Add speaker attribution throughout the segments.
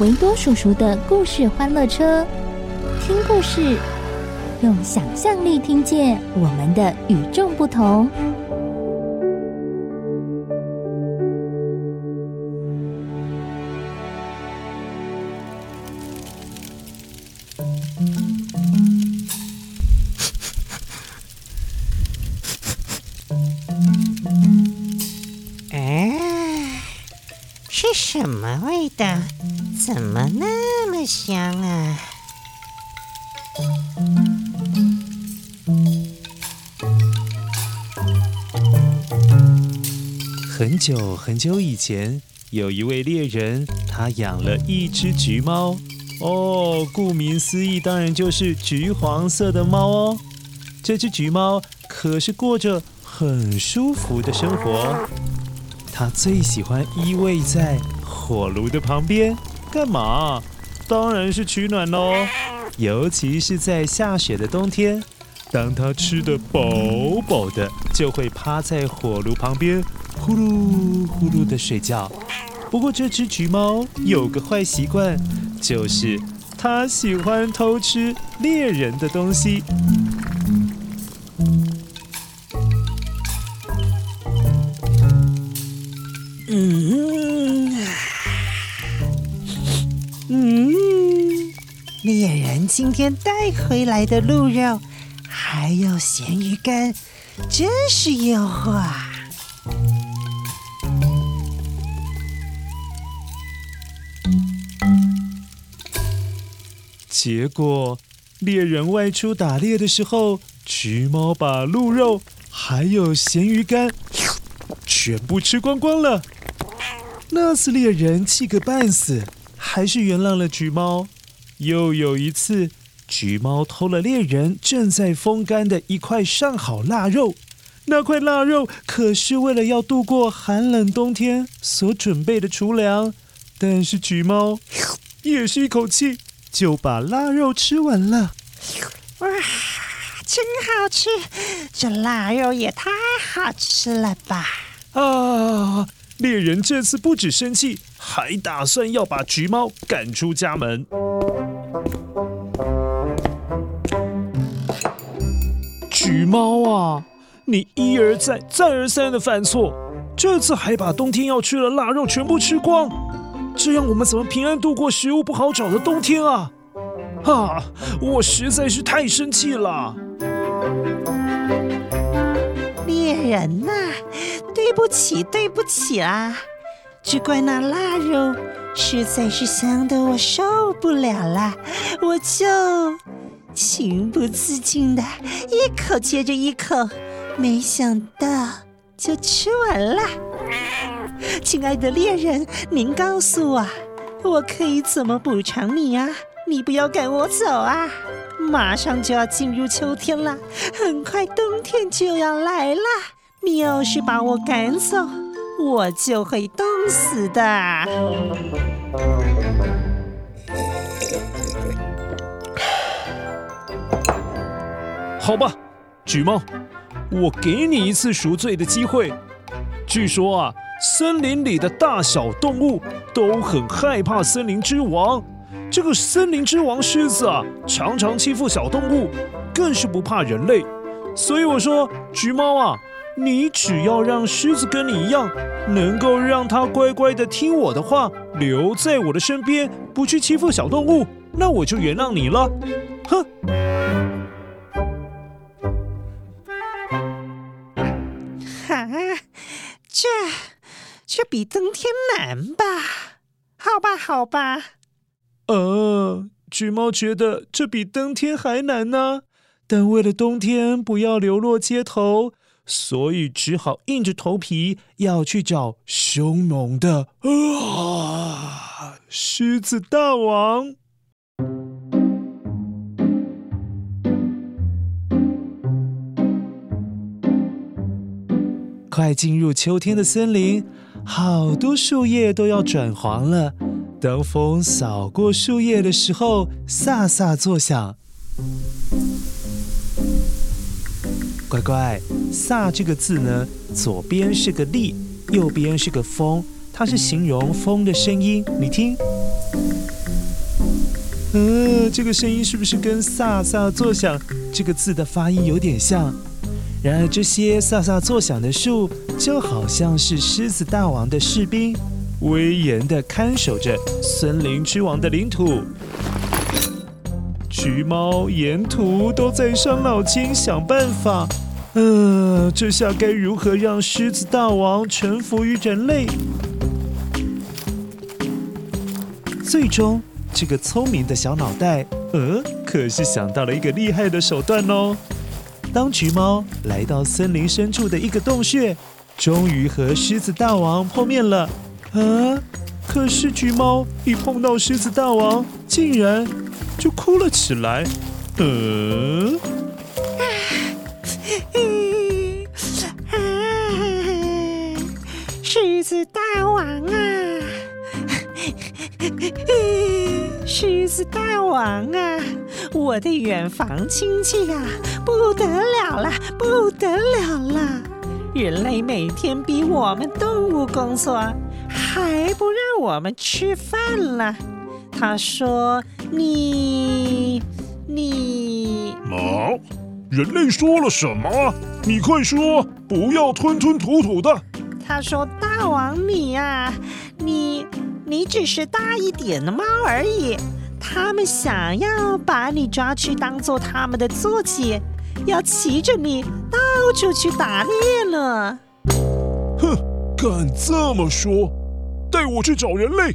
Speaker 1: 维多叔叔的故事欢乐车，听故事，用想象力听见我们的与众不同。
Speaker 2: 什么味道？怎么那么香啊？
Speaker 3: 很久很久以前，有一位猎人，他养了一只橘猫。哦，顾名思义，当然就是橘黄色的猫哦。这只橘猫可是过着很舒服的生活，它最喜欢依偎在。火炉的旁边干嘛？当然是取暖喽。尤其是在下雪的冬天，当它吃得饱饱的，就会趴在火炉旁边呼噜呼噜的睡觉。不过这只橘猫有个坏习惯，就是它喜欢偷吃猎人的东西。
Speaker 2: 今天带回来的鹿肉，还有咸鱼干，真是诱惑啊！
Speaker 3: 结果猎人外出打猎的时候，橘猫把鹿肉还有咸鱼干全部吃光光了。那次猎人气个半死，还是原谅了橘猫。又有一次，橘猫偷了猎人正在风干的一块上好腊肉，那块腊肉可是为了要度过寒冷冬天所准备的厨粮。但是橘猫 也是一口气就把腊肉吃完了。
Speaker 2: 哇，真好吃！这腊肉也太好吃了吧！
Speaker 3: 啊，猎人这次不止生气，还打算要把橘猫赶出家门。橘猫啊，你一而再、再而三的犯错，这次还把冬天要吃的腊肉全部吃光，这样我们怎么平安度过食物不好找的冬天啊？啊，我实在是太生气了！
Speaker 2: 猎人呐，对不起，对不起啊，只怪那腊肉实在是香的我受不了了，我就。情不自禁的一口接着一口，没想到就吃完了。亲爱的猎人，您告诉我，我可以怎么补偿你啊？你不要赶我走啊！马上就要进入秋天了，很快冬天就要来了。你要是把我赶走，我就会冻死的。
Speaker 3: 好吧，橘猫，我给你一次赎罪的机会。据说啊，森林里的大小动物都很害怕森林之王。这个森林之王狮子啊，常常欺负小动物，更是不怕人类。所以我说，橘猫啊，你只要让狮子跟你一样，能够让它乖乖的听我的话，留在我的身边，不去欺负小动物，那我就原谅你了。哼！
Speaker 2: 哈，这这比登天难吧？好吧，好吧。
Speaker 3: 呃，橘猫觉得这比登天还难呢，但为了冬天不要流落街头。所以只好硬着头皮要去找凶猛的啊狮子大王。快进入秋天的森林，好多树叶都要转黄了。当风扫过树叶的时候，飒飒作响。乖乖，飒这个字呢，左边是个立，右边是个风，它是形容风的声音。你听，呃，这个声音是不是跟飒飒作响这个字的发音有点像？然而，这些飒飒作响的树，就好像是狮子大王的士兵，威严地看守着森林之王的领土。橘猫沿途都在伤脑筋想办法，呃，这下该如何让狮子大王臣服于人类？最终，这个聪明的小脑袋，呃，可是想到了一个厉害的手段哦。当橘猫来到森林深处的一个洞穴，终于和狮子大王碰面了。啊，可是橘猫一碰到狮子大王，竟然……就哭了起来。嗯，
Speaker 2: 狮子大王啊，狮子大王啊，我的远房亲戚啊，不得了了，不得了了！人类每天逼我们动物工作，还不让我们吃饭了。他说。你你
Speaker 4: 毛！人类说了什么？你快说，不要吞吞吐吐的。
Speaker 2: 他说：“大王你呀，你你只是大一点的猫而已。他们想要把你抓去当做他们的坐骑，要骑着你到处去打猎了。”
Speaker 4: 哼，敢这么说？带我去找人类。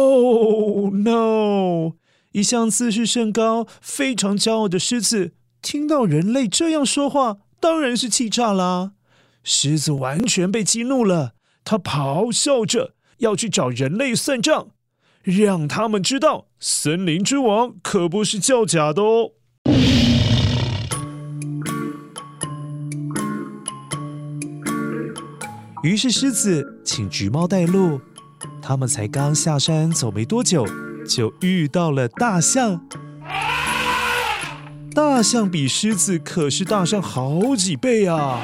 Speaker 3: Oh no！一向自视甚高、非常骄傲的狮子，听到人类这样说话，当然是气炸啦。狮子完全被激怒了，他咆哮着要去找人类算账，让他们知道森林之王可不是叫假的哦。于是狮子请橘猫带路。他们才刚下山走没多久，就遇到了大象。大象比狮子可是大上好几倍啊！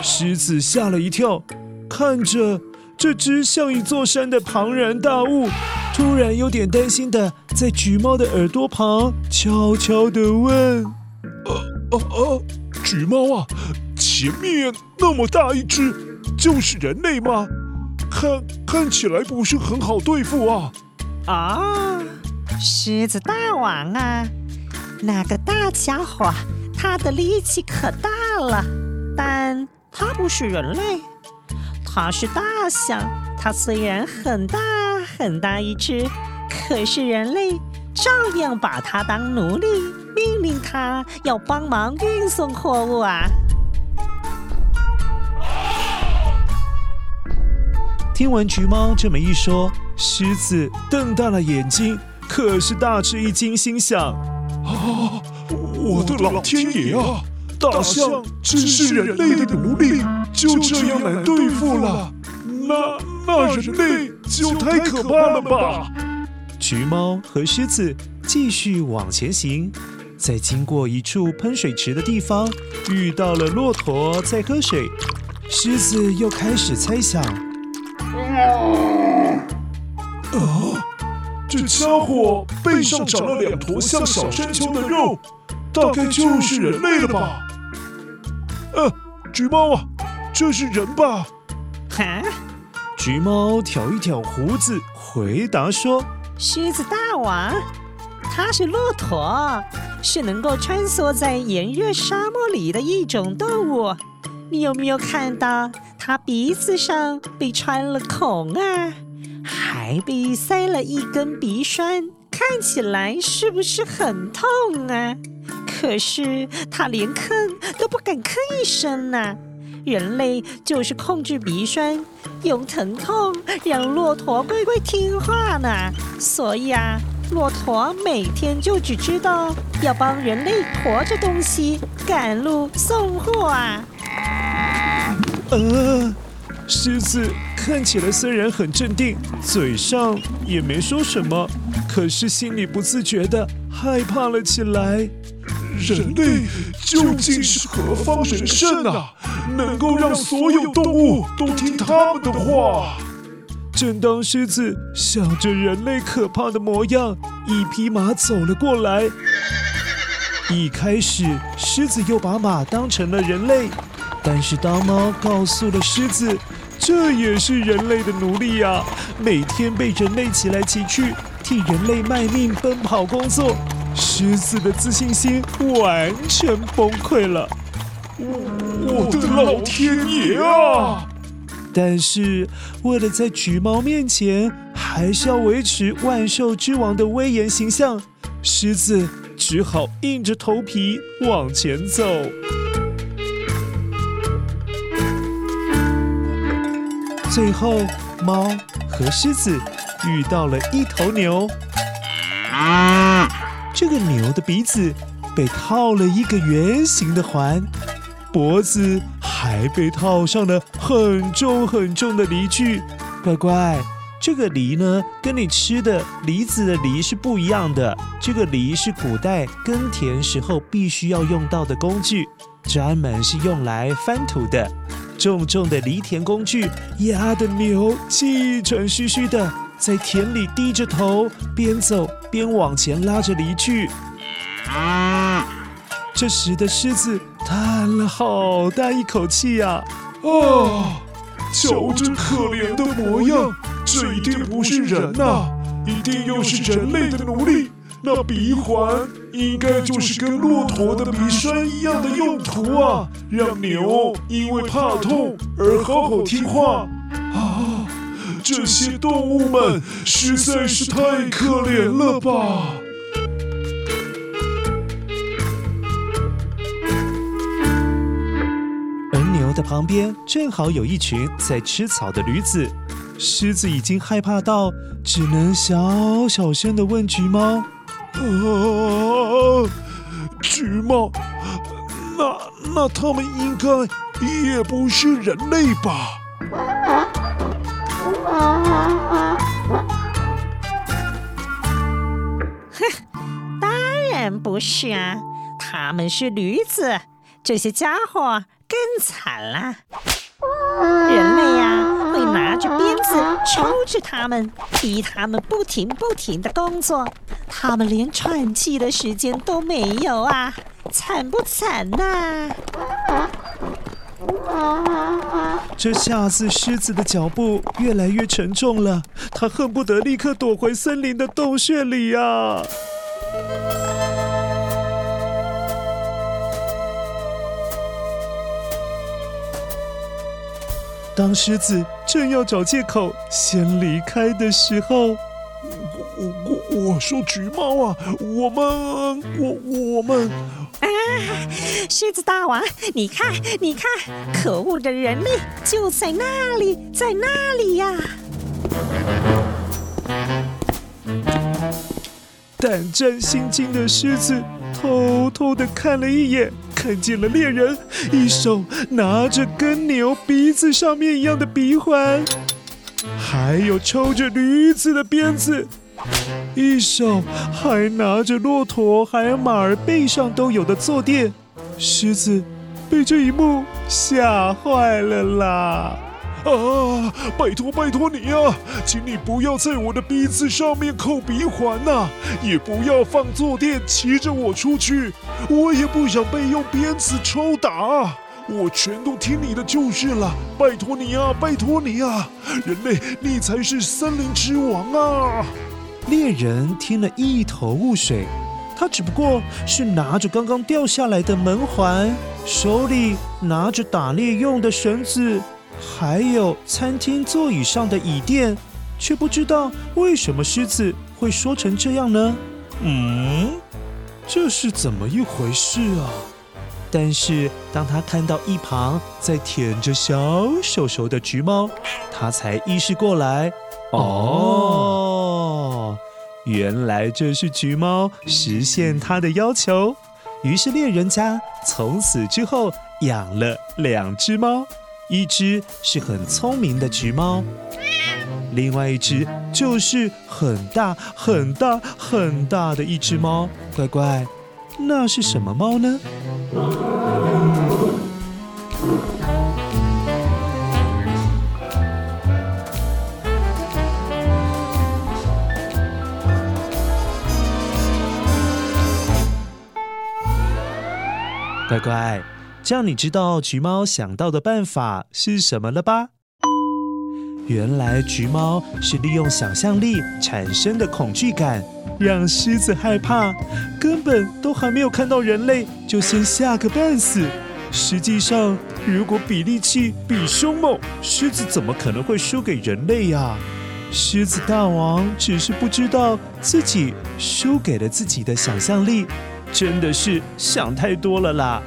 Speaker 3: 狮子吓了一跳，看着这只像一座山的庞然大物，突然有点担心的在橘猫的耳朵旁悄悄地问：“
Speaker 4: 呃呃呃，橘猫啊，前面那么大一只，就是人类吗？”看看起来不是很好对付啊！
Speaker 2: 啊，狮子大王啊，那个大家伙，他的力气可大了，但他不是人类，他是大象。他虽然很大很大一只，可是人类照样把他当奴隶，命令他要帮忙运送货物啊。
Speaker 3: 听完橘猫这么一说，狮子瞪大了眼睛，可是大吃一惊，心想：
Speaker 4: 啊，我的老天爷啊！大象只是人类的奴隶，就这样来对付了？那那人类就太可怕了吧！
Speaker 3: 橘猫和狮子继续往前行，在经过一处喷水池的地方，遇到了骆驼在喝水，狮子又开始猜想。
Speaker 4: 啊！这家伙背上长了两坨像小山丘的肉，大概就是人类了吧？呃、啊，橘猫啊，这是人吧？
Speaker 2: 哈！
Speaker 3: 橘猫挑一挑胡子，回答说：“
Speaker 2: 狮子大王，它是骆驼，是能够穿梭在炎热沙漠里的一种动物。你有没有看到它鼻子上被穿了孔啊？还被塞了一根鼻栓，看起来是不是很痛啊？可是它连吭都不敢吭一声呢、”人类就是控制鼻栓，用疼痛让骆驼乖乖听话呢。所以啊，骆驼每天就只知道要帮人类驮着东西、赶路、送货啊。
Speaker 3: 呃，狮子看起来虽然很镇定，嘴上也没说什么，可是心里不自觉的害怕了起来。
Speaker 4: 人类究竟是何方神圣啊？能够让所有动物都听他们的话。
Speaker 3: 正当狮子想着人类可怕的模样，一匹马走了过来。一开始，狮子又把马当成了人类，但是当猫告诉了狮子，这也是人类的奴隶呀，每天被人类骑来骑去，替人类卖命奔跑工作。狮子的自信心完全崩溃了。
Speaker 4: 我的老天爷啊！
Speaker 3: 但是为了在橘猫面前还是要维持万兽之王的威严形象，狮子只好硬着头皮往前走。最后，猫和狮子遇到了一头牛。啊这个牛的鼻子被套了一个圆形的环，脖子还被套上了很重很重的犁具。乖乖，这个犁呢，跟你吃的梨子的梨是不一样的。这个犁是古代耕田时候必须要用到的工具，专门是用来翻土的。重重的犁田工具压得牛气喘吁吁的，在田里低着头，边走边往前拉着犁具。这时的狮子叹了好大一口气呀！
Speaker 4: 啊，瞧这可怜的模样，这一定不是人呐，一定又是人类的奴隶。那鼻环应该就是跟骆驼的鼻栓一样的用途啊，让牛因为怕痛而好好听话啊！这些动物们实在是太可怜了吧！
Speaker 3: 而牛的旁边正好有一群在吃草的驴子，狮子已经害怕到只能小小声的问橘猫。
Speaker 4: 啊，橘猫，那那他们应该也不是人类吧？
Speaker 2: 哼，当然不是啊，他们是驴子，这些家伙更惨了。抽着他们，逼他们不停不停的工作，他们连喘气的时间都没有啊！惨不惨呐？
Speaker 3: 啊这下子狮子的脚步越来越沉重了，他恨不得立刻躲回森林的洞穴里呀！当狮子正要找借口先离开的时候，
Speaker 4: 我我我说橘猫啊，我们我我们
Speaker 2: 啊，狮子大王，你看你看，可恶的人类就在那里，在那里呀！
Speaker 3: 胆战心惊的狮子偷偷的看了一眼。看见了猎人，一手拿着跟牛鼻子上面一样的鼻环，还有抽着驴子的鞭子，一手还拿着骆驼还有马儿背上都有的坐垫。狮子被这一幕吓坏了啦！
Speaker 4: 啊！拜托拜托你啊，请你不要在我的鼻子上面扣鼻环呐，也不要放坐垫骑着我出去，我也不想被用鞭子抽打。我全都听你的就是了。拜托你啊，拜托你啊！人类，你才是森林之王啊！
Speaker 3: 猎人听了一头雾水，他只不过是拿着刚刚掉下来的门环，手里拿着打猎用的绳子，还有餐厅座椅上的椅垫，却不知道为什么狮子会说成这样呢？嗯，这是怎么一回事啊？但是当他看到一旁在舔着小手手的橘猫，他才意识过来，哦，原来这是橘猫实现他的要求。于是猎人家从此之后养了两只猫，一只是很聪明的橘猫，另外一只就是很大很大很大的一只猫。乖乖，那是什么猫呢？乖乖，这样你知道橘猫想到的办法是什么了吧？原来橘猫是利用想象力产生的恐惧感，让狮子害怕，根本都还没有看到人类，就先吓个半死。实际上，如果比力气比凶猛，狮子怎么可能会输给人类呀？狮子大王只是不知道自己输给了自己的想象力。真的是想太多了啦，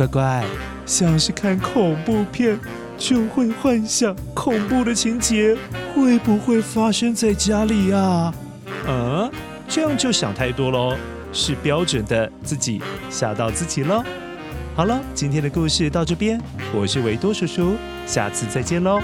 Speaker 3: 乖乖，像是看恐怖片，就会幻想恐怖的情节会不会发生在家里啊？嗯，这样就想太多喽，是标准的自己吓到自己喽。好了，今天的故事到这边，我是维多叔叔，下次再见喽。